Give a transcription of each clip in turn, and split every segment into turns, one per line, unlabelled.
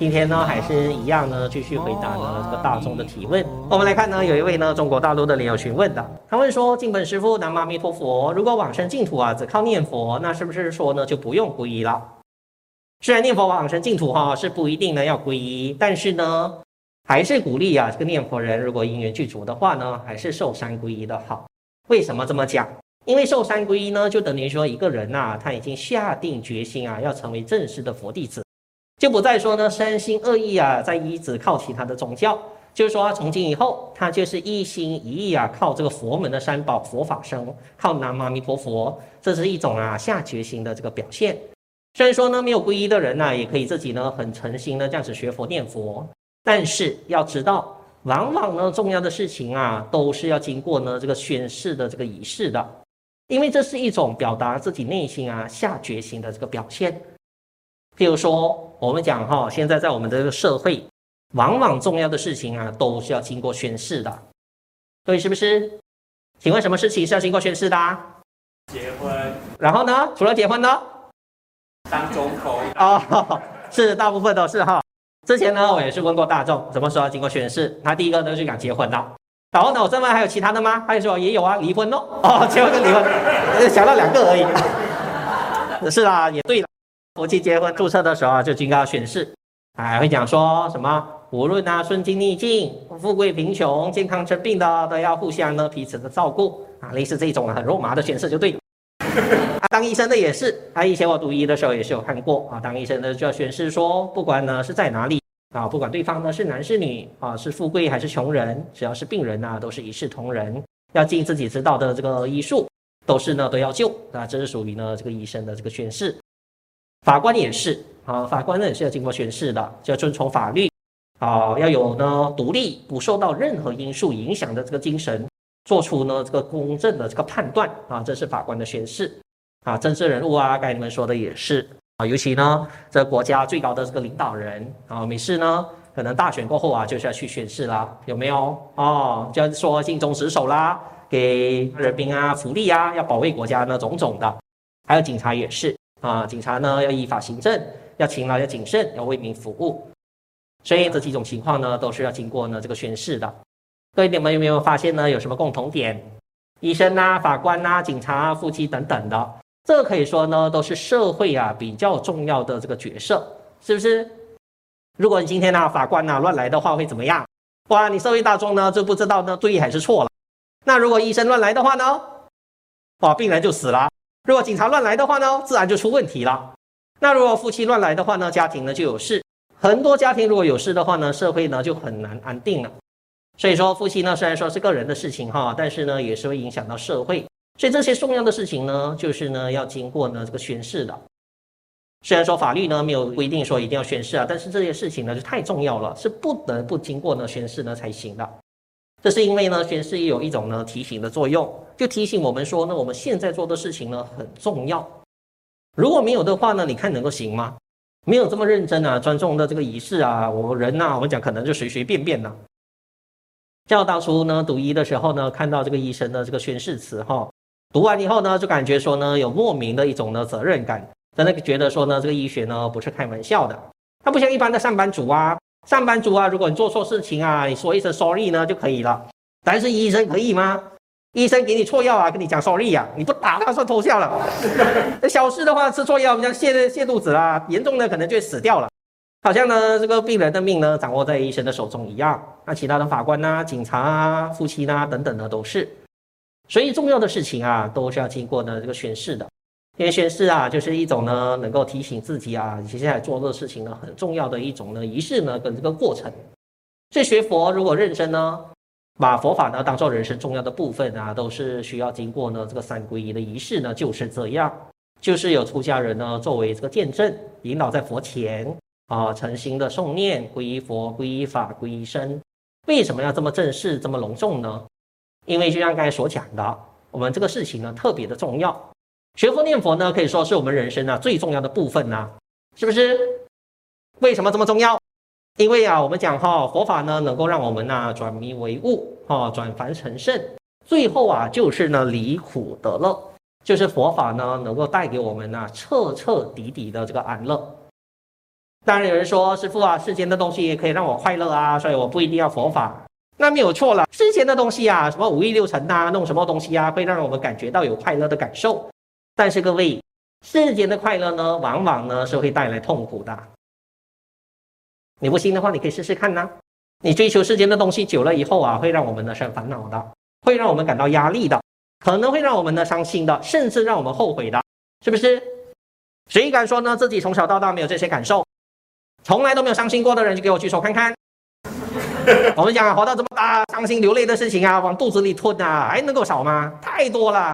今天呢，还是一样呢，继续回答呢这个大众的提问。我们来看呢，有一位呢中国大陆的莲友询问的，他问说：金本师父，南无阿弥陀佛，如果往生净土啊，只靠念佛，那是不是说呢就不用皈依了？虽然念佛往生净土哈是不一定呢要皈依，但是呢，还是鼓励啊这个念佛人如果因缘具足的话呢，还是受三皈依的好。为什么这么讲？因为受三皈依呢，就等于说一个人呐、他已经下定决心啊，要成为正式的佛弟子。就不再说呢，三心二意啊，在一直靠其他的宗教，就是说从今以后，他就是一心一意啊，靠这个佛门的三宝佛法僧，靠南无阿弥陀佛，这是一种啊下决心的这个表现。虽然说呢，没有皈依的人呢、啊，也可以自己呢很诚心的这样子学佛念佛，但是要知道，往往呢重要的事情啊，都是要经过呢这个宣誓的这个仪式的，因为这是一种表达自己内心啊下决心的这个表现。譬如说，我们讲哈，现在在我们的这个社会，往往重要的事情啊，都是要经过宣誓的，对，是不是？请问什么事情是要经过宣誓的？
啊结婚。
然后呢？除了结婚呢？
当总统。
哦，是，大部分都是哈。之前呢，我也是问过大众，什么时候要经过宣誓？他第一个呢就讲结婚的。然后呢，我再问还有其他的吗？他就说也有啊，离婚喽。哦，结婚跟离婚，想到两个而已。是啊，也对了。夫妻结婚注册的时候，就应该要宣誓，还会讲说什么，无论啊顺境逆境、富贵贫穷、健康生病的，都要互相呢彼此的照顾啊，类似这种很肉麻的宣誓就对了。啊，当医生的也是，啊，以前我读医的时候也是有看过啊，当医生的就要宣誓说，不管呢是在哪里啊，不管对方呢是男是女啊，是富贵还是穷人，只要是病人呐，都是一视同仁，要尽自己知道的这个医术，都是呢都要救啊，这是属于呢这个医生的这个宣誓。法官也是啊，法官呢也是要经过宣誓的，就要遵从法律啊，要有呢独立、不受到任何因素影响的这个精神，做出呢这个公正的这个判断啊，这是法官的宣誓啊。政治人物啊，刚才你们说的也是啊，尤其呢这国家最高的这个领导人啊，每次呢可能大选过后啊，就是要去宣誓啦，有没有哦？就要说尽忠职守啦，给人民啊福利啊，要保卫国家呢种种的，还有警察也是。啊，警察呢要依法行政，要勤劳，要谨慎，要为民服务。所以这几种情况呢，都是要经过呢这个宣誓的。各位你们有没有发现呢？有什么共同点？医生啊、法官啊、警察啊、夫妻等等的，这可以说呢，都是社会啊比较重要的这个角色，是不是？如果你今天呢、法官啊乱来的话，会怎么样？哇，你社会大众呢就不知道呢对还是错了。那如果医生乱来的话呢？哇，病人就死了。如果警察乱来的话呢，自然就出问题了。那如果夫妻乱来的话呢，家庭呢就有事。很多家庭如果有事的话呢，社会呢就很难安定了。所以说，夫妻呢虽然说是个人的事情哈，但是呢也是会影响到社会。所以这些重要的事情呢，就是呢要经过呢这个宣誓的。虽然说法律呢没有规定说一定要宣誓啊，但是这些事情呢就太重要了，是不得不经过呢宣誓呢才行的。这是因为呢，宣誓也有一种呢提醒的作用，就提醒我们说呢，我们现在做的事情呢很重要。如果没有的话呢，你看能够行吗？没有这么认真啊，庄重的这个仪式啊，我人呐、啊，我们讲可能就随随便便呐。像我当初呢读医的时候呢，看到这个医生的这个宣誓词哈，读完以后呢，就感觉说呢，有莫名的一种呢责任感，真的觉得说呢，这个医学呢不是开玩笑的，它不像一般的上班族啊。上班族啊，如果你做错事情啊，你说一声 sorry 呢就可以了。但是医生可以吗？医生给你错药啊，跟你讲 sorry 呀、啊，你不打他算偷笑了。小事的话吃错药，像泻泻肚子啦，严重的可能就会死掉了。好像呢，这个病人的命呢掌握在医生的手中一样。那其他的法官啊、警察啊、夫妻啊等等的都是。所以重要的事情啊，都是要经过呢这个宣誓的。因为宣誓啊，就是一种呢，能够提醒自己啊，接下来做这个事情呢，很重要的一种呢仪式呢，跟这个过程。所以学佛如果认真呢，把佛法呢当做人生重要的部分啊，都是需要经过呢这个三皈依的仪式呢，就是这样，就是有出家人呢作为这个见证，引导在佛前啊，诚心的诵念皈依佛、皈依法、皈依僧。为什么要这么正式、这么隆重呢？因为就像刚才所讲的，我们这个事情呢特别的重要。学佛念佛呢，可以说是我们人生啊最重要的部分呐、是不是？为什么这么重要？因为啊，我们讲哈，佛法呢能够让我们呐转迷为悟，哈转凡成圣，最后啊就是呢离苦得乐，就是佛法呢能够带给我们呐彻彻底底的这个安乐。当然有人说，师父啊，世间的东西也可以让我快乐啊，所以我不一定要佛法。那没有错了，世间的东西啊，什么五欲六尘呐，弄什么东西啊，会让我们感觉到有快乐的感受。但是各位，世间的快乐呢，往往呢是会带来痛苦的。你不信的话，你可以试试看呐。你追求世间的东西久了以后啊，会让我们呢生烦恼的，会让我们感到压力的，可能会让我们呢伤心的，甚至让我们后悔的，是不是？谁敢说呢自己从小到大没有这些感受，从来都没有伤心过的人，就给我举手看看。我们讲啊，活到这么大，伤心流泪的事情啊，往肚子里吞啊，还能够少吗？太多了。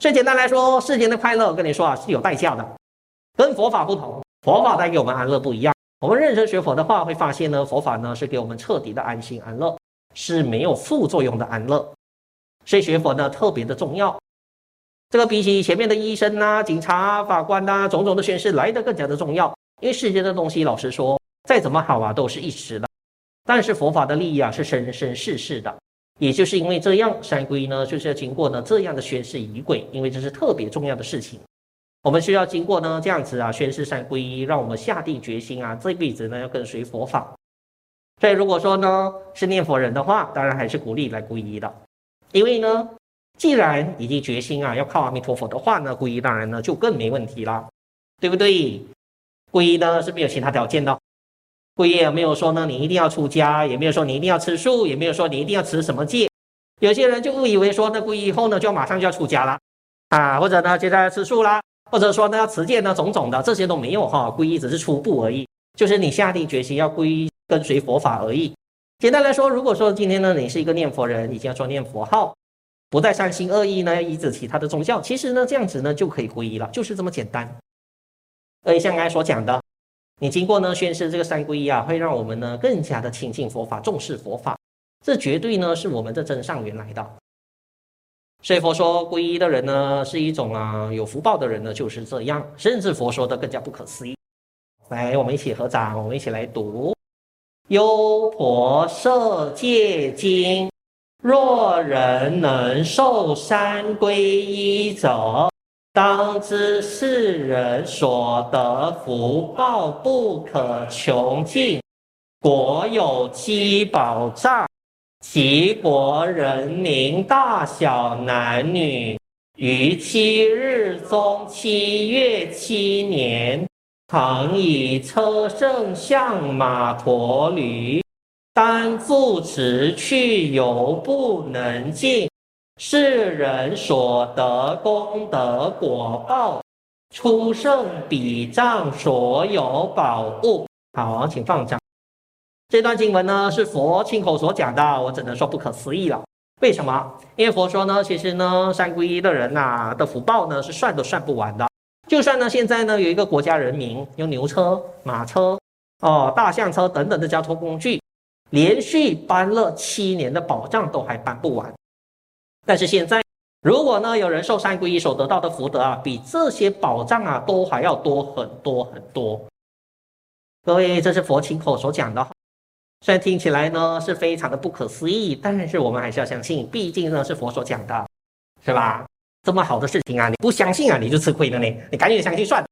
最简单来说，世间的快乐，我跟你说啊，是有代价的，跟佛法不同，佛法带给我们安乐不一样。我们认真学佛的话，会发现呢，佛法呢是给我们彻底的安心安乐，是没有副作用的安乐。所以学佛呢特别的重要。这个比起前面的医生呐、啊、警察、法官呐、种种的宣誓来得更加的重要。因为世间的东西，老实说，再怎么好啊，都是一时的。但是佛法的利益啊，是生生世世的。也就是因为这样，三皈依呢就是要经过呢这样的宣誓仪轨，因为这是特别重要的事情。我们需要经过呢这样子啊宣誓三皈依，让我们下定决心啊这辈子呢要跟随佛法。所以如果说呢是念佛人的话，当然还是鼓励来皈依的，因为呢既然已经决心啊要靠阿弥陀佛的话呢，皈依当然呢就更没问题了，对不对？皈依呢是没有其他条件的，皈依也没有说呢你一定要出家，也没有说你一定要吃素，也没有说你一定要持什么戒。有些人就误以为说那皈依以后呢就马上就要出家了啊，或者呢接下来吃素啦。或者说呢，要持戒呢，种种的这些都没有哈，皈依只是初步而已，就是你下定决心要皈依跟随佛法而已。简单来说，如果说今天呢，你是一个念佛人，已经要说念佛号，不再三心二意呢，依止其他的宗教，其实呢，这样子呢就可以皈依了，就是这么简单。而像刚才所讲的，你经过呢宣誓这个三皈依啊，会让我们呢更加的亲近佛法，重视佛法，这绝对呢是我们的真上缘来的。所以佛说皈依的人呢，是一种啊有福报的人呢，就是这样。甚至佛说的更加不可思议。来，我们一起合掌，我们一起来读《优婆塞戒经》。若人能受三皈依者，当知世人所得福报不可穷尽，国有七宝藏。其国人民大小男女，于七日中七月七年，常以车胜象马驮驴，当住持去犹不能尽。世人所得功德果报，初胜彼藏所有宝物。好，请放下。这段经文呢是佛亲口所讲的，我只能说不可思议了。为什么？因为佛说呢，其实呢，三皈依的人呐、的福报呢是算都算不完的。就算呢现在呢有一个国家人民用牛车、马车、哦大象车等等的交通工具，连续搬了七年的宝藏都还搬不完。但是现在，如果呢有人受三皈依所得到的福德啊，比这些宝藏啊都还要多很多很多。各位，这是佛亲口所讲的。虽然听起来呢是非常的不可思议，但是我们还是要相信，毕竟呢是佛所讲的，是吧？这么好的事情啊，你不相信啊，你就吃亏了呢。你赶紧相信算。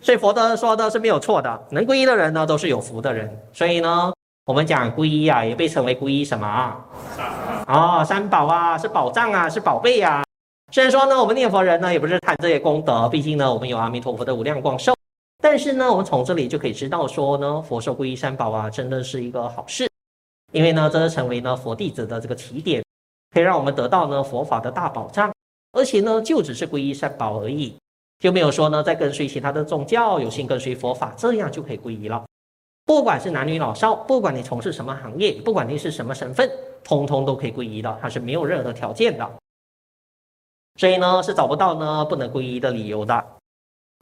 所以佛的说的是没有错的，能皈依的人呢都是有福的人。所以呢，我们讲皈依啊，也被称为皈依什么啊？哦，三宝啊，是宝藏啊，是宝贝啊。虽然说呢，我们念佛人呢也不是贪这些功德，毕竟呢我们有阿弥陀佛的无量光寿。但是呢，我们从这里就可以知道说呢，佛说皈依三宝啊，真的是一个好事，因为呢，这是成为呢佛弟子的这个起点，可以让我们得到呢佛法的大宝藏，而且呢，就只是皈依三宝而已，就没有说呢再跟随其他的宗教，有幸跟随佛法，这样就可以皈依了。不管是男女老少，不管你从事什么行业，不管你是什么身份，通通都可以皈依的，它是没有任何条件的。所以呢，是找不到呢不能皈依的理由的，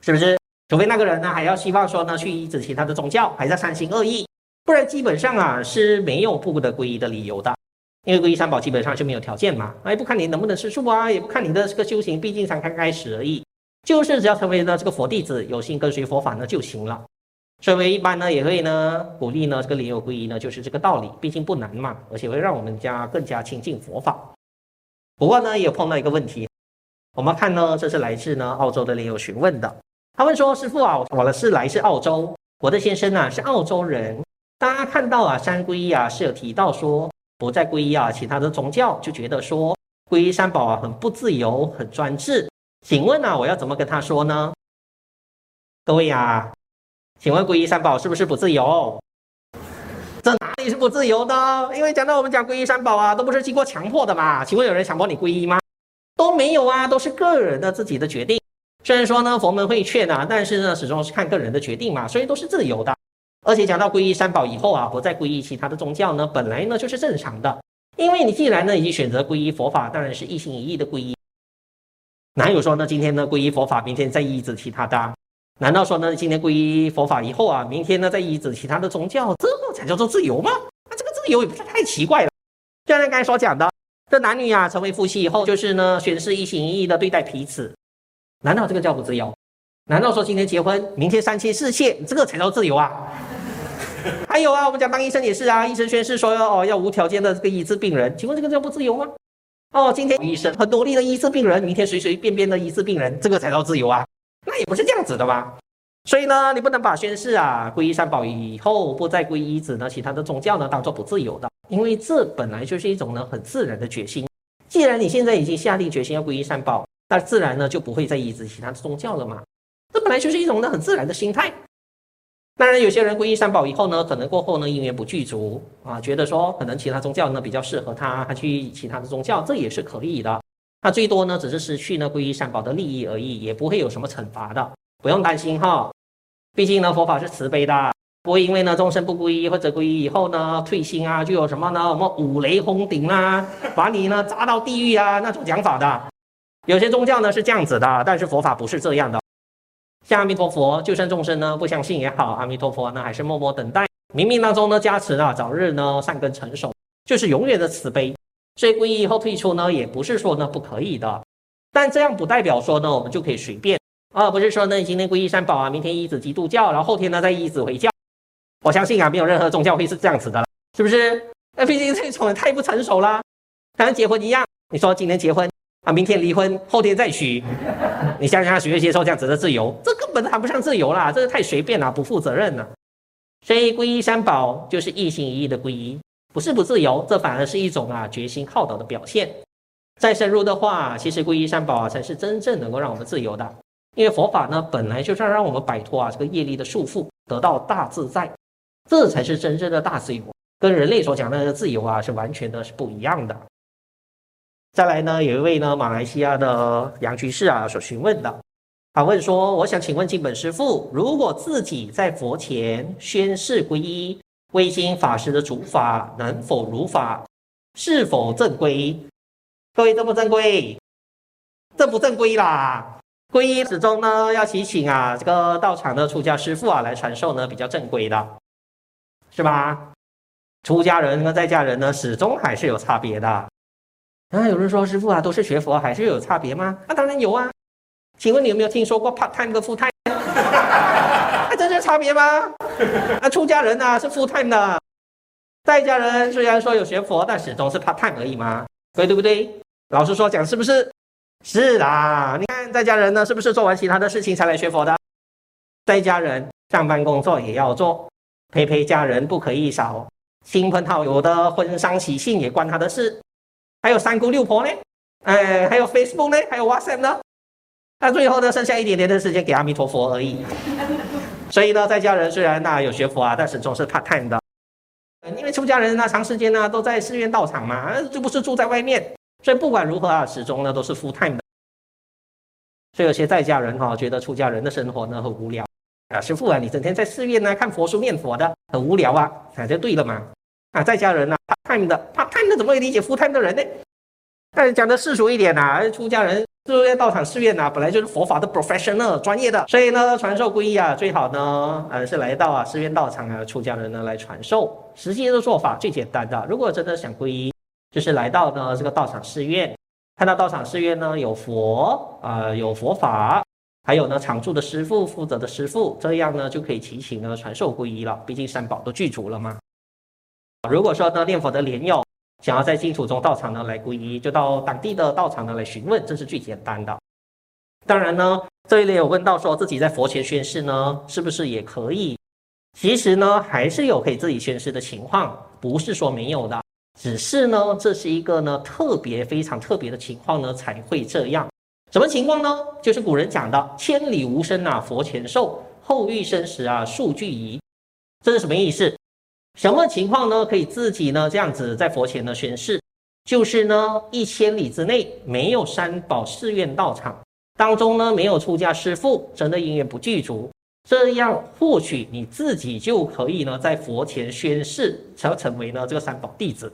是不是？除非那个人呢，还要希望说呢，去依止其他的宗教，还在三心二意，不然基本上啊是没有不得皈依的理由的。因为皈依三宝基本上就没有条件嘛，哎，不看你能不能吃素啊，也不看你的这个修行，毕竟才刚开始而已，就是只要成为了这个佛弟子，有心跟随佛法呢就行了。所以一般呢也会呢鼓励呢这个莲友皈依呢，就是这个道理，毕竟不难嘛，而且会让我们家更加亲近佛法。不过呢也碰到一个问题，我们看呢这是来自呢澳洲的莲友询问的。他问说：“师父啊，我的是来自澳洲，我的先生啊是澳洲人，大家看到啊三皈依啊是有提到说不再皈依啊其他的宗教，就觉得说皈依三宝啊很不自由，很专制。请问啊我要怎么跟他说呢？各位呀，请问皈依三宝是不是不自由？这哪里是不自由的？因为讲到我们讲皈依三宝啊，都不是经过强迫的嘛。请问有人强迫你皈依吗？都没有啊，都是个人的自己的决定。虽然说呢，佛门会劝啊，但是呢，始终是看个人的决定嘛，所以都是自由的。而且讲到皈依三宝以后啊，不再皈依其他的宗教呢，本来呢就是正常的。因为你既然呢已经选择皈依佛法，当然是一心一意的皈依。哪有说呢，今天呢皈依佛法，明天再依止其他的？难道说呢，今天皈依佛法以后啊，明天呢再依止其他的宗教，这才叫做自由吗？那这个自由也不是太奇怪了。就像刚才所讲的。这男女啊，成为夫妻以后，就是呢，宣誓一心一意的对待彼此。难道这个叫不自由？难道说今天结婚，明天三妻四妾，这个才叫自由啊？还有啊，我们讲当医生也是啊，医生宣誓说哦，要无条件的这个医治病人，请问这个叫不自由吗？哦，今天医生很努力的医治病人，明天随随便便的医治病人，这个才叫自由啊？那也不是这样子的吧？所以呢，你不能把宣誓啊，皈依三宝以后不再皈依子呢，其他的宗教呢，当做不自由的。因为这本来就是一种呢很自然的决心。既然你现在已经下定决心要皈依三宝，那自然呢就不会再依止其他的宗教了嘛。这本来就是一种呢很自然的心态。当然，有些人皈依三宝以后呢，可能过后呢因缘不具足啊，觉得说可能其他宗教呢比较适合他，他去其他的宗教，这也是可以的。他最多呢只是失去呢皈依三宝的利益而已，也不会有什么惩罚的，不用担心哈。毕竟呢佛法是慈悲的。不会因为呢众生不皈依或者皈依以后呢退心啊，就有什么呢？我们五雷轰顶啦，把你呢砸到地狱啊那种讲法的。有些宗教呢是这样子的，但是佛法不是这样的。像阿弥陀佛，就算众生呢不相信也好，阿弥陀佛呢还是默默等待，冥冥当中呢加持啊，早日呢善根成熟，就是永远的慈悲。所以皈依以后退出呢，也不是说呢不可以的，但这样不代表说呢我们就可以随便啊，不是说呢你今天皈依三宝啊，明天依止基督教，然后后天呢再依止回教。我相信啊，没有任何宗教会是这样子的了，是不是？那毕竟这种人太不成熟了，像结婚一样，你说今天结婚啊，明天离婚，后天再娶，你想想谁会接受这样子的自由？这根本谈不上自由啦，这个太随便了，不负责任了。所以皈依三宝就是一心一意的皈依，不是不自由，这反而是一种啊决心好导的表现。再深入的话，其实皈依三宝啊才是真正能够让我们自由的，因为佛法呢本来就是要让我们摆脱啊这个业力的束缚，得到大自在。这才是真正的大自由，跟人类所讲的自由啊，是完全的是不一样的。再来呢，有一位呢马来西亚的杨居士啊所询问的，他问说：“我想请问金本师父，如果自己在佛前宣誓皈依，未经法师的主法，能否如法？是否正规？各位正不正规？正不正规啦？皈依始终呢要祈请啊这个道场的出家师父啊来传授呢比较正规的。”是吧？出家人和在家人呢，始终还是有差别的。啊，有人说师傅啊，都是学佛，还是有差别吗？那、当然有啊。请问你有没有听说过 part time 的 full time？差别吗？那、啊、出家人呢、啊、是 full time 的，在家人虽然说有学佛，但始终是 part time 而已嘛，所以对不对？老实说讲，是不是？是啦。你看在家人呢，是不是做完其他的事情才来学佛的？在家人上班工作也要做。陪陪家人不可以少，亲朋好友的婚丧喜庆也关他的事，还有三姑六婆呢，哎，还有 Facebook 呢，还有 WhatsApp 呢，那最后呢，剩下一点点的时间给阿弥陀佛而已。所以呢，在家人虽然那有学佛啊，但始终是 part time 的，因为出家人呢，长时间呢都在寺院道场嘛，就不是住在外面，所以不管如何啊，始终呢都是 full time 的。所以有些在家人哈、觉得出家人的生活呢很无聊。啊，师傅啊，你整天在寺院呢看佛书念佛的，很无聊啊，那就对了嘛。啊，在家人呢，part time 的，part time 的怎么会理解 full time 的人呢？但是讲的世俗一点呐、出家人寺院道场寺院呐、本来就是佛法的 professional 专业的，所以呢，传授皈依啊，最好呢，呃，是来到啊寺院道场啊，出家人呢来传授。实际的做法最简单的，如果真的想皈依，就是来到呢这个道场寺院，看到道场寺院呢有佛啊、呃，有佛法。还有呢，常住的师父、负责的师父，这样呢就可以祈请呢传授皈依了。毕竟三宝都具足了嘛。如果说呢念佛的莲友想要在净土宗道场呢来皈依，就到当地的道场呢来询问，这是最简单的。当然呢，这一类有问到说自己在佛前宣誓呢，是不是也可以？其实呢，还是有可以自己宣誓的情况，不是说没有的，只是呢，这是一个呢特别非常特别的情况呢才会这样。什么情况呢？就是古人讲的“千里无声啊，佛前受；后遇生时啊，数俱遗”。这是什么意思？什么情况呢？可以自己呢这样子在佛前呢宣誓，就是呢一千里之内没有三宝寺院道场当中呢没有出家师父，真的因缘不具足。这样或许你自己就可以呢，在佛前宣誓，才要成为呢这个三宝弟子。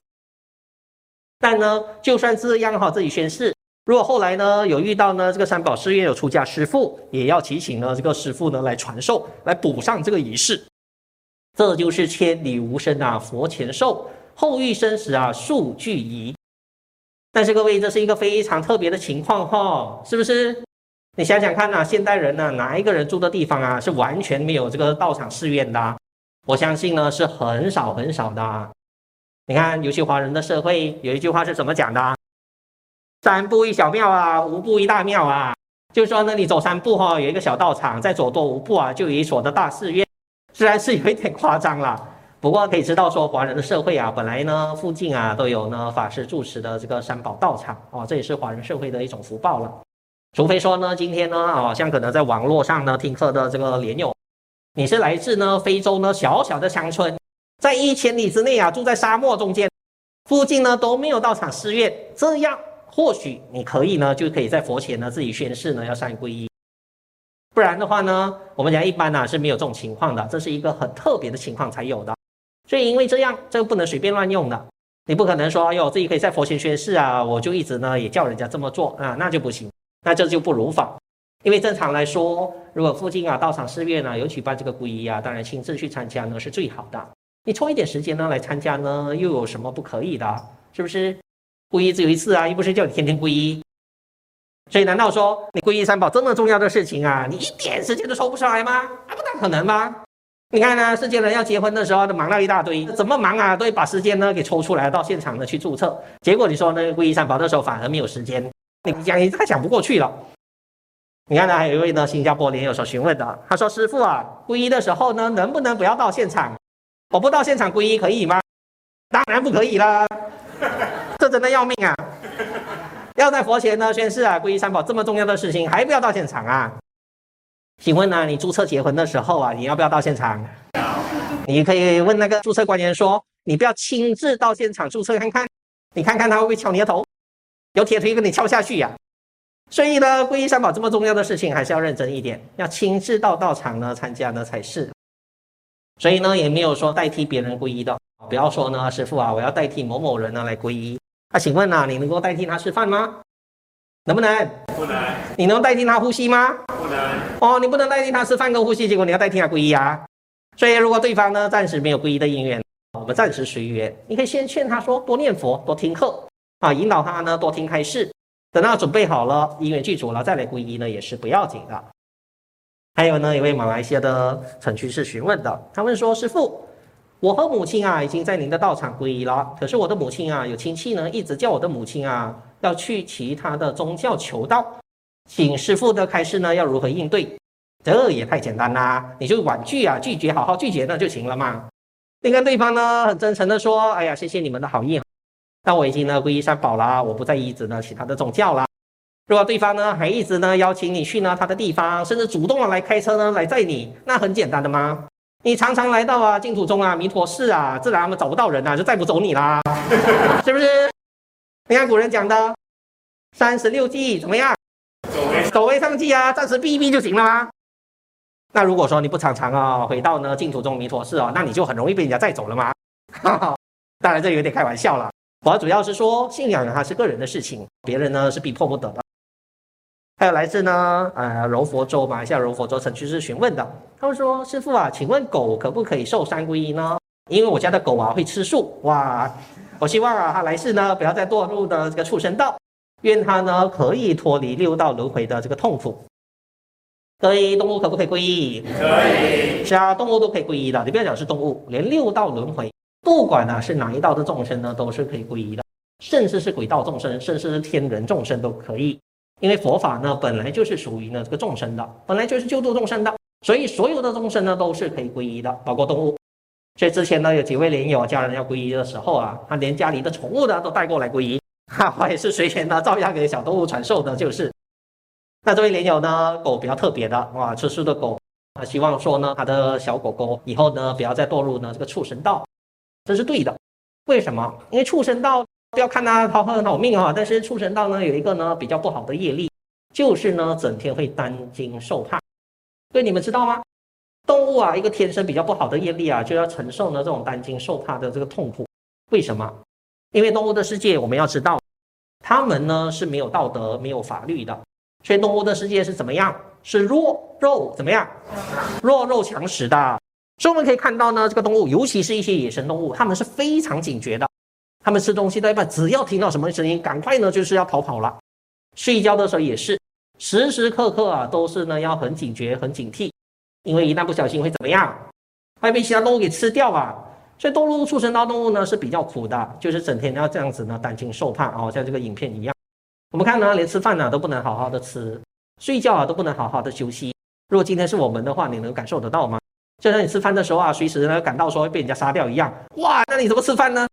但呢，就算这样哈，自己宣誓，如果后来呢有遇到呢这个三宝寺院有出家师父，也要祈请呢这个师父呢来传授，来补上这个仪式。这就是千里无声啊，佛前寿；后遇生时啊，数俱遗。但是各位，这是一个非常特别的情况哈，是不是？你想想看呐、现代人呢、哪一个人住的地方啊，是完全没有这个道场寺院的、啊？我相信呢，是很少很少的。啊你看，尤其华人的社会，有一句话是怎么讲的？三步一小庙啊，五步一大庙啊。就是说呢，你走三步哈、有一个小道场；再走多五步啊，就有一所的大寺院。虽然是有一点夸张了，不过可以知道说，华人的社会啊，本来呢，附近啊都有呢法师住持的这个三宝道场哦，这也是华人社会的一种福报了。除非说呢，今天呢，啊，像可能在网络上呢听课的这个莲友，你是来自呢非洲呢小小的乡村，在一千里之内啊，住在沙漠中间，附近呢都没有道场寺院，这样或许你可以呢，就可以在佛前呢自己宣誓呢要三皈依，不然的话呢，我们讲一般呢、是没有这种情况的，这是一个很特别的情况才有的，所以因为这样，这个不能随便乱用的，你不可能说，哎呦，自己可以在佛前宣誓啊，我就一直呢也叫人家这么做啊，那就不行。那这就不如法，因为正常来说，如果附近啊道场寺院啊有举办这个皈依啊，当然亲自去参加呢是最好的。你抽一点时间呢来参加呢，又有什么不可以的？是不是？皈依只有一次啊，又不是叫你天天皈依。所以难道说你皈依三宝这么重要的事情啊，你一点时间都抽不出来吗？啊，不大可能吧？你看呢，世间人要结婚的时候都忙到一大堆，怎么忙啊，都会把时间呢给抽出来到现场呢去注册。结果你说呢，皈依三宝的时候反而没有时间。你讲你太讲不过去了。你看呢，还有一位呢，新加坡莲友所询问的，他说：“师傅啊，皈依的时候呢，能不能不要到现场？我不到现场皈依可以吗？”当然不可以啦，这真的要命啊！要在佛前呢宣誓啊，皈依三宝这么重要的事情，还不要到现场啊？请问呢，你注册结婚的时候啊，你要不要到现场？你可以问那个注册官员说：“你不要亲自到现场注册看看，你看看他会不会敲你的头？”有铁锤跟你敲下去呀、啊！所以呢，皈依三宝这么重要的事情，还是要认真一点，要亲自到道场呢参加呢才是。所以呢，也没有说代替别人皈依的，不要说呢，师傅啊，我要代替某某人呢来皈依。那、啊、请问呢、啊，你能够代替他吃饭吗？能不能？不能。你能代替他呼吸吗？不能。哦，你不能代替他吃饭跟呼吸，结果你要代替他皈依啊！所以如果对方呢暂时没有皈依的因缘，我们暂时随缘。你可以先劝他说，多念佛，多听课。啊，引导他呢多听开示，等到准备好了，因缘具足了再来皈依呢也是不要紧的。还有呢，一位马来西亚的陈居士询问的，他问说：“师父，我和母亲啊已经在您的道场皈依了，可是我的母亲啊有亲戚呢一直叫我的母亲啊要去其他的宗教求道，请师父的开示呢要如何应对？这也太简单啦，你就婉拒啊，拒绝，好好拒绝那就行了嘛。你看对方呢很真诚的说：哎呀，谢谢你们的好意。”那我已经呢皈依三宝了，我不再依止呢其他的宗教了。如果对方呢还一直呢邀请你去呢他的地方，甚至主动的来开车呢来载你，那很简单的吗？你常常来到啊净土宗啊弥陀寺啊，自然他们找不到人啊，就再不走你啦，是不是？你看古人讲的三十六计怎么样？走为上计啊，暂时避一避就行了吗？那如果说你不常常啊回到呢净土宗弥陀寺啊，那你就很容易被人家带走了吗？当然这有点开玩笑了。我主要是说，信仰它是个人的事情，别人呢是逼迫不得的。还有来自呢，呃，柔佛州马来西亚柔佛州城区是询问的，他们说：“师傅啊，请问狗可不可以受三皈依呢？因为我家的狗啊会吃素，哇！我希望啊，它来世呢不要再堕入的这个畜生道，愿它呢可以脱离六道轮回的这个痛苦。各位动物可不可以皈依？可以，是啊，动物都可以皈依的。你不要讲是动物，连六道轮回。”不管呢是哪一道的众生呢，都是可以皈依的，甚至是鬼道众生，甚至是天人众生都可以。因为佛法呢本来就是属于呢这个众生的，本来就是救度众生的，所以所有的众生呢都是可以皈依的，包括动物。所以之前呢有几位莲友家人要皈依的时候啊，他连家里的宠物呢都带过来皈依，哈，我也是随缘呢，照样给小动物传授的，就是。那这位莲友呢，狗比较特别的，哇，吃素的狗，啊希望说呢，他的小狗狗以后呢不要再堕入呢这个畜生道，这是对的。为什么？因为畜生道不要看它好很好命啊，但是畜生道呢有一个呢比较不好的业力。就是呢，整天会担惊受怕，所以你们知道吗？动物啊，一个天生比较不好的业力啊，就要承受呢这种担惊受怕的这个痛苦。为什么？因为动物的世界，我们要知道，他们呢是没有道德、没有法律的，所以动物的世界是怎么样？是弱肉怎么样？弱肉强食的。所以我们可以看到呢，这个动物，尤其是一些野生动物，它们是非常警觉的。他们吃东西的一半，只要听到什么声音，赶快呢就是要逃跑了。睡觉的时候也是。时时刻刻啊，都是呢要很警觉、很警惕，因为一旦不小心会怎么样？会被其他动物给吃掉啊！所以动物畜生道动物呢是比较苦的，就是整天要这样子呢担惊受怕哦，像这个影片一样。我们看呢，连吃饭呢都不能好好的吃，睡觉啊都不能好好的休息。如果今天是我们的话，你能感受得到吗？就像你吃饭的时候啊，随时呢感到说会被人家杀掉一样。哇，那你怎么吃饭呢？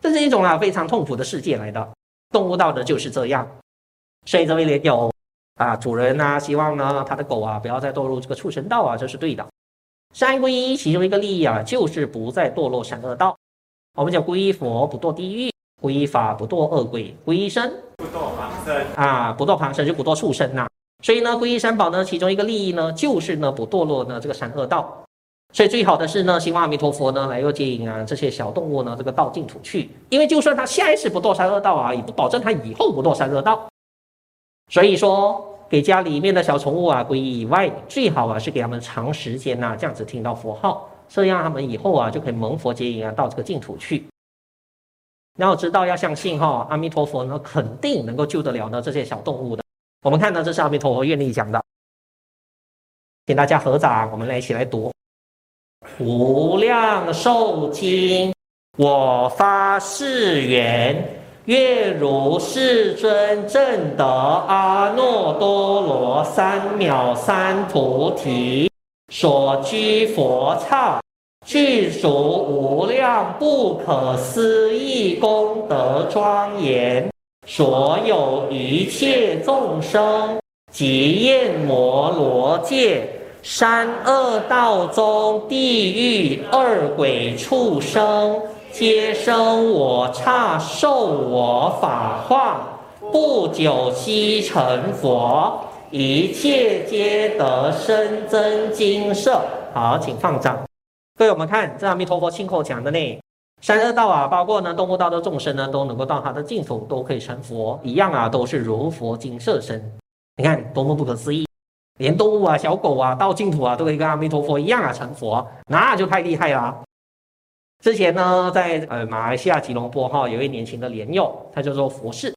这是一种啊非常痛苦的世界来的。动物道的就是这样。所以这位莲友。啊，主人呢、啊，希望呢，他的狗啊，不要再堕入这个畜生道啊，这是对的。三皈依其中一个利益啊，就是不再堕落善恶道。我们讲皈依佛不堕地狱，皈依法不堕恶鬼，皈依僧不堕旁生啊，不堕旁生就不堕畜生呐。所以呢，皈依三宝呢，其中一个利益呢，就是呢，不堕落呢这个善恶道。所以最好的是呢，希望阿弥陀佛呢，来又接引啊这些小动物呢，这个到净土去。因为就算他下一次不堕三恶道啊，也不保证他以后不堕三恶道。所以说。给家里面的小宠物啊皈依以外，最好啊是给他们长时间呐、这样子听到佛号，这样他们以后啊就可以蒙佛接引啊到这个净土去。要知道要相信哈、阿弥陀佛呢肯定能够救得了呢这些小动物的。我们看到，这是阿弥陀佛愿力讲的，请大家合掌，我们来一起来读《无量寿经》，我发誓愿。愿如世尊证得阿耨多罗三藐三菩提，所居佛刹，具足无量不可思议功德庄严，所有一切众生，及焰摩罗界，三恶道中地狱二鬼畜生。皆生我刹，受我法化，不久悉成佛，一切皆得生真金色。好，请放掌。各位，我们看这阿弥陀佛亲口讲的呢，三恶道啊，包括呢动物道的众生呢，都能够到他的净土，都可以成佛，一样啊，都是如佛金色身。你看多么不可思议，连动物啊、小狗啊，到净土啊，都可以跟阿弥陀佛一样啊成佛，那就太厉害了。之前呢，在呃马来西亚吉隆坡哈，有一位年轻的莲友，他叫做佛士，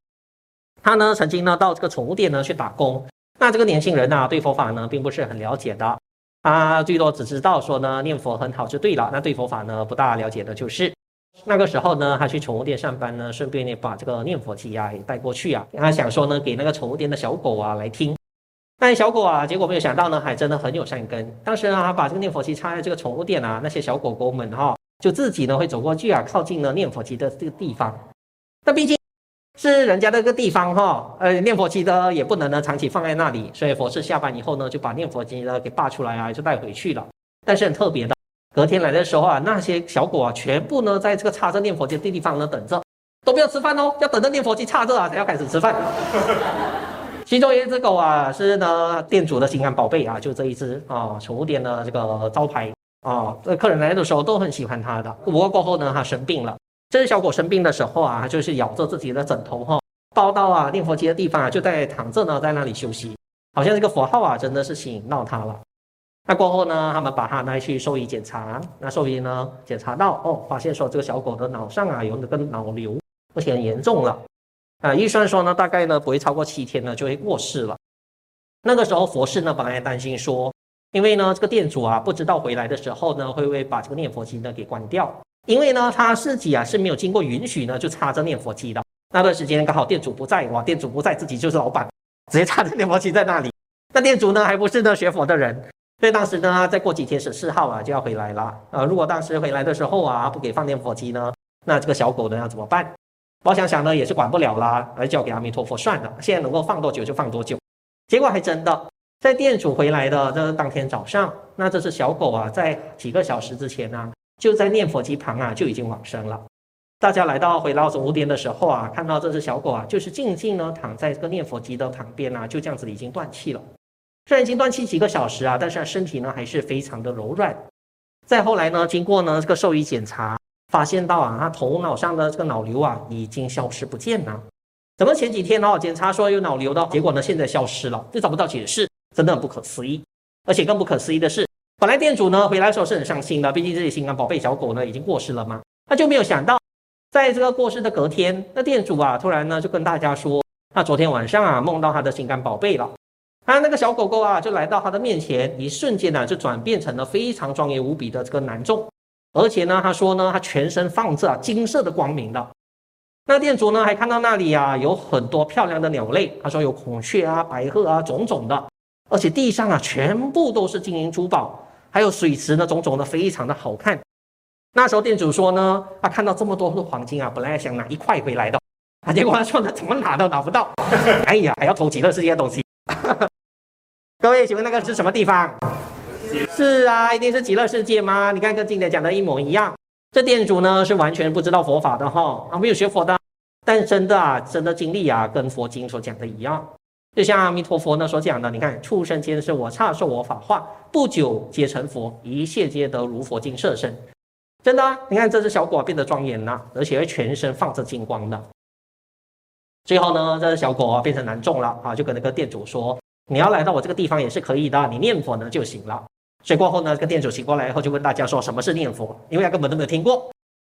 他呢曾经呢到这个宠物店呢去打工。那这个年轻人呢，对佛法呢并不是很了解的，他最多只知道说呢念佛很好就对了。那对佛法呢不大了解的就是，那个时候呢，他去宠物店上班呢，顺便呢把这个念佛机啊也带过去啊，他想说呢给那个宠物店的小狗啊来听。但小狗啊，结果没有想到呢，还真的很有善根。当时呢，他把这个念佛机插在这个宠物店啊，那些小狗狗们哈。就自己呢会走过去啊，靠近呢念佛机的这个地方。那毕竟是人家那个地方哈，呃，念佛机的也不能呢长期放在那里，所以佛师下班以后呢就把念佛机呢给拔出来啊，就带回去了。但是很特别的，隔天来的时候啊，那些小狗啊全部呢在这个插着念佛机的地方呢等着，都不要吃饭哦，要等着念佛机插着啊才要开始吃饭。其中一只狗啊是呢店主的心肝宝贝啊，就这一只啊，宠物店的这个招牌。啊，这客人来的时候都很喜欢它的。不过过后呢，它生病了。这只小狗生病的时候啊，就是咬着自己的枕头哈，抱到啊念佛机的地方啊，就在躺着呢，在那里休息。好像这个佛号啊，真的是吸引到它了。那过后呢，他们把它拿去兽医检查。那兽医呢检查到哦，发现说这个小狗的脑上啊有那个脑瘤，而且很严重了。啊，预算说呢，大概呢不会超过七天呢就会过世了。那个时候佛事呢本来担心说。因为呢，这个店主啊，不知道回来的时候呢，会不会把这个念佛机呢给关掉？因为呢，他自己啊是没有经过允许呢，就插着念佛机的。那段时间刚好店主不在，哇，店主不在，自己就是老板，直接插着念佛机在那里。那店主呢，还不是呢学佛的人，所以当时呢，再过几天十四号啊就要回来了。呃，如果当时回来的时候啊不给放念佛机呢，那这个小狗呢要怎么办？我想想呢也是管不了啦，而交给阿弥陀佛算了。现在能够放多久就放多久。结果还真的，在店主回来的这当天早上，那这只小狗啊，在几个小时之前呢、就在念佛机旁啊就已经往生了。大家来到回到总务店的时候啊，看到这只小狗啊，就是静静呢躺在这个念佛机的旁边啊，就这样子已经断气了。虽然已经断气几个小时啊，但是身体呢还是非常的柔软。再后来呢，经过呢这个兽医检查，发现到啊，他头脑上的这个脑瘤啊已经消失不见了。怎么前几天哦检查说有脑瘤的，结果呢现在消失了，就找不到解释，真的很不可思议。而且更不可思议的是，本来店主呢回来的时候是很伤心的，毕竟这些心肝宝贝小狗呢已经过世了嘛，他就没有想到。在这个过世的隔天，那店主啊，突然呢就跟大家说，他昨天晚上啊梦到他的心肝宝贝了，他那个小狗狗啊就来到他的面前，一瞬间呢就转变成了非常庄严无比的这个男众，而且呢他说呢他全身放着金色的光明的。那店主呢还看到那里啊有很多漂亮的鸟类，他说有孔雀啊、白鹤啊种种的，而且地上啊全部都是金银珠宝，还有水池呢种种的非常的好看。那时候店主说呢，他看到这么多的黄金啊，本来想拿一块回来的，啊，结果他说他，怎么拿都拿不到，哎呀，还要偷几乐世界的东西。各位，请问那个是什么地方？是啊，一定是极乐世界吗？你看跟经典讲的一模一样。这店主呢是完全不知道佛法的哈，啊，没有学佛的，但真的啊，真的经历啊，跟佛经所讲的一样。就像阿弥陀佛呢所讲的，你看，畜生皆是我刹受我法化，不久皆成佛，一切皆得如佛经舍身。真的啊，你看这只小狗啊变得庄严了，而且会全身放着金光的。最后呢，这只小狗啊变成男众了啊，就跟那个店主说：“你要来到我这个地方也是可以的，你念佛呢就行了。”所以过后呢，这个店主醒过来以后就问大家说：“什么是念佛？”因为他根本都没有听过。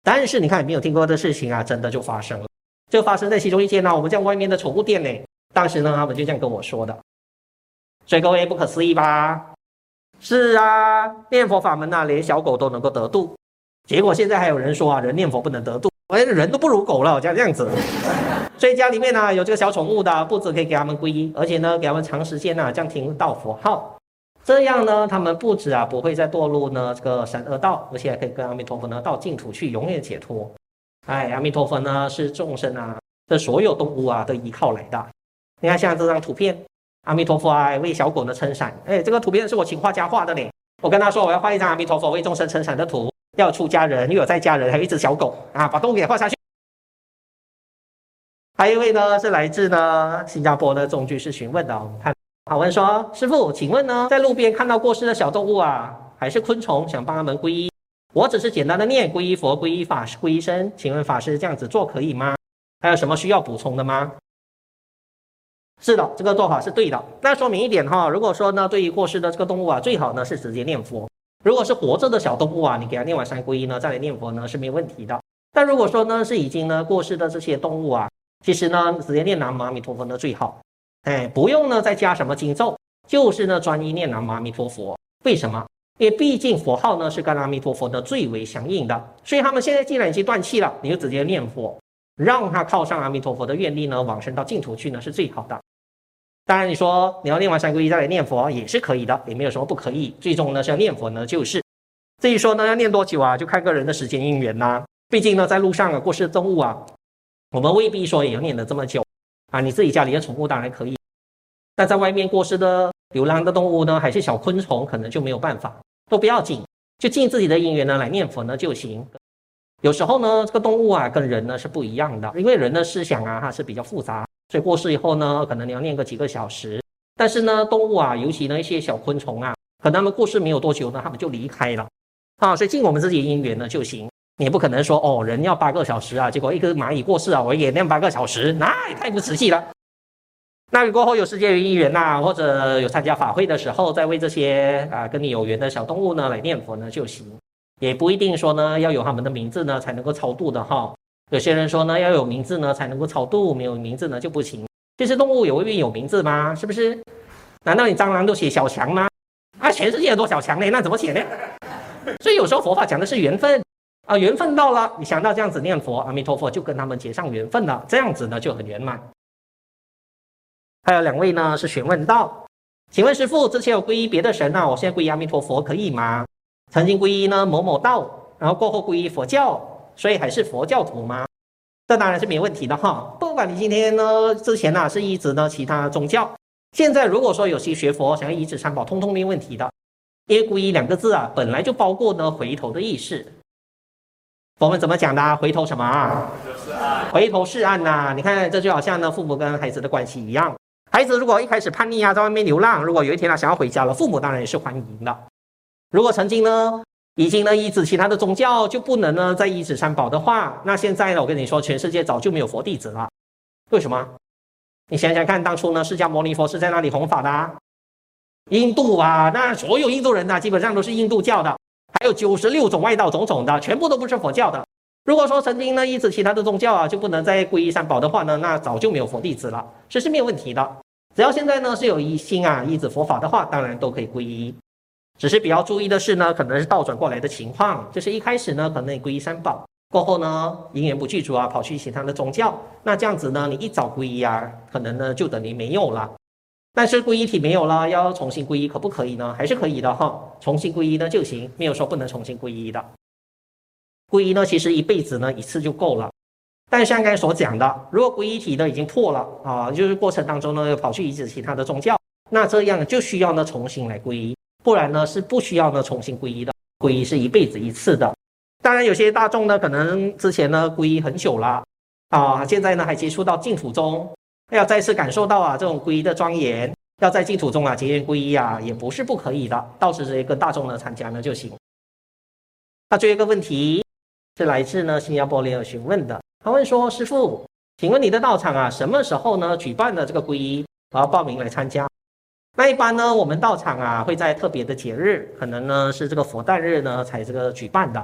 但是你看，没有听过的事情啊，真的就发生了，就发生在其中一间呢，我们家外面的宠物店呢。当时呢，他们就这样跟我说的。所以各位不可思议吧？是啊，念佛法门啊，连小狗都能够得度。结果现在还有人说啊，人念佛不能得度，哎，人都不如狗了，像这样子。所以家里面呢有这个小宠物的，不止可以给他们皈依，而且呢给他们长时间呢这样听到佛号，这样呢他们不止啊不会再堕入呢这个三恶道，而且还可以跟阿弥陀佛呢到净土去永远解脱。哎，阿弥陀佛呢是众生啊的所有动物啊的依靠来的。你看像这张图片，阿弥陀佛啊为小狗呢撑伞，哎，这个图片是我请画家画的呢。我跟他说我要画一张阿弥陀佛为众生撑伞的图。要出家人，又有在家人，还有一只小狗啊，把动物给画下去。还有一位呢，是来自呢新加坡的中居士询问的，我们看，好问说，师傅，请问呢，在路边看到过世的小动物啊，还是昆虫，想帮他们皈依，我只是简单的念皈依佛、皈依法、皈依僧，请问法师这样子做可以吗？还有什么需要补充的吗？是的，这个做法是对的。那说明一点哈，如果说呢，对于过世的这个动物啊，最好呢是直接念佛。如果是活着的小动物啊，你给它念完三皈依呢，再来念佛呢是没问题的。但如果说呢是已经呢过世的这些动物啊，其实呢直接念南无阿弥陀佛呢最好，哎，不用呢再加什么经咒，就是呢专一念南无阿弥陀佛。为什么？因为毕竟佛号呢是跟阿弥陀佛的最为相应的，所以他们现在既然已经断气了，你就直接念佛，让他靠上阿弥陀佛的愿力呢往生到净土去呢是最好的。当然，你说你要念完三皈依再来念佛也是可以的，也没有什么不可以。最终呢是要念佛呢，就是至于说呢要念多久啊，就看个人的时间因缘啦。毕竟呢在路上啊过世的动物啊，我们未必说也要念得这么久啊。你自己家里的宠物当然可以，但在外面过世的流浪的动物呢，还是小昆虫，可能就没有办法，都不要紧，就尽自己的因缘呢来念佛呢就行。有时候呢这个动物啊跟人呢是不一样的，因为人的思想啊它是比较复杂。所以过世以后呢，可能你要念个几个小时。但是呢，动物啊，尤其呢一些小昆虫啊，可能他们过世没有多久呢，他们就离开了啊。所以尽我们自己的因缘呢就行。你也不可能说哦，人要八个小时啊，结果一个蚂蚁过世啊，我也念八个小时，那也太不实际了。那你过后有时间有因缘呐，或者有参加法会的时候，再为这些啊跟你有缘的小动物呢来念佛呢就行。也不一定说呢要有他们的名字呢才能够超度的哈。有些人说呢，要有名字呢才能够超度，没有名字呢就不行。这些动物有未必有名字吗？是不是？难道你蟑螂都写小强吗？啊，全世界有多小强呢？那怎么写呢？所以有时候佛法讲的是缘分啊，缘分到了，你想到这样子念佛，阿弥陀佛就跟他们结上缘分了，这样子呢就很圆满。还有两位呢是询问道，请问师父，之前有皈依别的神啊，我现在皈依阿弥陀佛可以吗？曾经皈依呢某某道，然后过后皈依佛教，所以还是佛教徒吗？这当然是没问题的哈。不管你今天呢之前呢是一直呢其他宗教，现在如果说有些学佛，想要移植三宝，通通没问题的。因为皈依两个字啊，本来就包括呢回头的意思。我们怎么讲的？回头什么啊？回头是岸呐！你看，这就好像呢，父母跟孩子的关系一样。孩子如果一开始叛逆啊，在外面流浪，如果有一天他想要回家了，父母当然也是欢迎的。如果曾经呢，已经呢依止其他的宗教，就不能呢再依止三宝的话，那现在呢，我跟你说，全世界早就没有佛弟子了。为什么？你想想看，当初呢，释迦牟尼佛是在那里弘法的？印度啊，那所有印度人呢，基本上都是印度教的。还有九十六种外道种种的，全部都不是佛教的。如果说曾经呢依止其他的宗教啊，就不能再皈依三宝的话呢，那早就没有佛弟子了，这是没有问题的。只要现在呢是有一心啊依止佛法的话，当然都可以皈依。只是比较注意的是呢，可能是倒转过来的情况，就是一开始呢可能你皈依三宝，过后呢因缘不具足啊，跑去其他的宗教，那这样子呢你一早皈依啊，可能呢就等于没有了。但是皈依体没有了，要重新皈依可不可以呢？还是可以的哈，重新皈依呢就行，没有说不能重新皈依的。皈依呢，其实一辈子呢一次就够了。但像刚才所讲的，如果皈依体呢已经破了啊，就是过程当中呢又跑去依止其他的宗教，那这样就需要呢重新来皈依，不然呢是不需要呢重新皈依的。皈依是一辈子一次的。当然有些大众呢可能之前呢皈依很久了啊，现在呢还接触到净土宗。要再次感受到啊，这种皈依的庄严，要在净土中啊结缘皈依啊，也不是不可以的。到时直接跟大众呢参加呢就行。那最后一个问题是来自呢新加坡莲友询问的，他问说：师父，请问你的道场啊，什么时候呢举办的这个皈依，我要报名来参加？那一般呢，我们道场啊会在特别的节日，可能呢是这个佛诞日呢才这个举办的。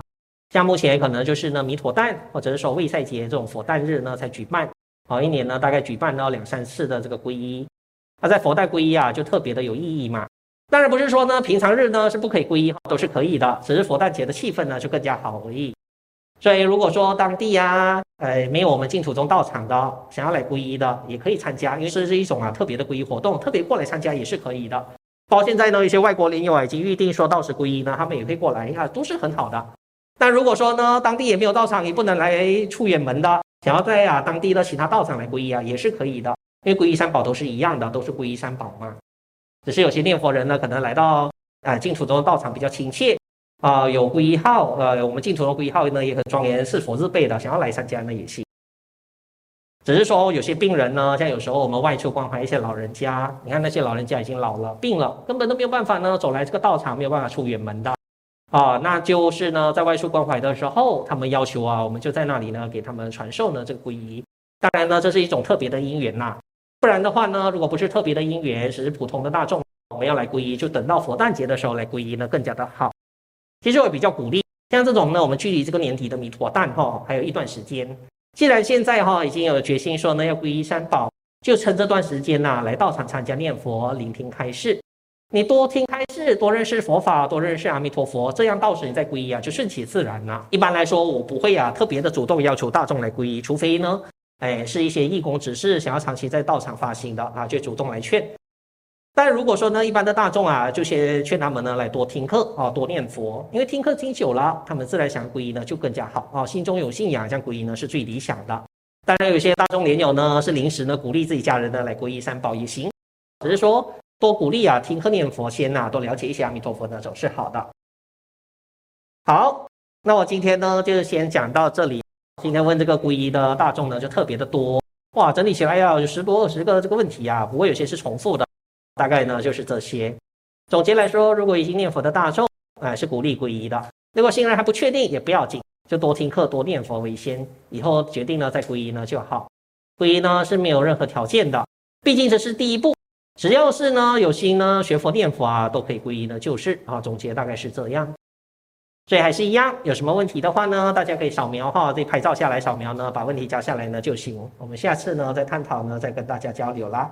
像目前可能就是呢弥陀诞，或者是说卫赛节这种佛诞日呢才举办。好，一年呢，大概举办到两三次的这个皈依，那在佛诞皈依啊，就特别的有意义嘛。当然不是说呢，平常日呢是不可以皈依，都是可以的，只是佛诞节的气氛呢就更加好而已。所以如果说当地啊，呃，没有我们净土宗道场的，想要来皈依的，也可以参加，因为这是一种啊特别的皈依活动，特别过来参加也是可以的。包括现在呢，一些外国莲友啊已经预定说到时皈依呢，他们也可以过来啊，都是很好的。但如果说呢，当地也没有道场，也不能来出远门的。想要在啊当地的其他道场来皈依啊，也是可以的，因为皈依三宝都是一样的，都是皈依三宝嘛。只是有些念佛人呢，可能来到啊净土宗的道场比较亲切啊，有皈依号，呃，我们净土宗皈依号呢也很庄严，是佛字辈的，想要来参加呢也行。只是说有些病人呢，像有时候我们外出关怀一些老人家，你看那些老人家已经老了，病了，根本都没有办法呢走来这个道场，没有办法出远门的。啊，那就是呢，在外出关怀的时候，他们要求啊，我们就在那里呢，给他们传授呢这个皈依。当然呢，这是一种特别的因缘呐，不然的话呢，如果不是特别的因缘，只是普通的大众，我们要来皈依，就等到佛诞节的时候来皈依呢，更加的好。其实我比较鼓励，像这种呢，我们距离这个年底的弥陀诞哈，还有一段时间。既然现在哈已经有决心说呢要皈依三宝，就趁这段时间呐，来道场参加念佛、聆听开示。你多听是，多认识佛法，多认识阿弥陀佛，这样到时你再皈依啊，就顺其自然了。一般来说，我不会啊特别的主动要求大众来皈依，除非呢，哎，是一些义工只是想要长期在道场发心的啊，就主动来劝。但如果说呢，一般的大众啊，就先劝他们呢来多听课啊，多念佛，因为听课听久了，他们自然想皈依呢就更加好啊，心中有信仰，这样皈依呢是最理想的。当然，有些大众莲友呢是临时呢鼓励自己家人呢来皈依三宝也行，只是说。多鼓励啊，听课念佛先呐、多了解一些阿弥陀佛那种是好的。好，那我今天呢就是先讲到这里。今天问这个皈依的大众呢就特别的多，哇，整理起来要有十多二十个这个问题啊，不过有些是重复的，大概呢就是这些。总结来说，如果已经念佛的大众，哎，是鼓励皈依的。如果新人还不确定也不要紧，就多听课多念佛为先，以后决定了再皈依呢就好。皈依呢是没有任何条件的，毕竟这是第一步。只要是呢有心呢学佛念佛啊，都可以皈依呢，就是啊，总结大概是这样。所以还是一样，有什么问题的话呢，大家可以扫描哈，自己拍照下来扫描呢，把问题加下来呢就行。我们下次呢再探讨呢，再跟大家交流啦。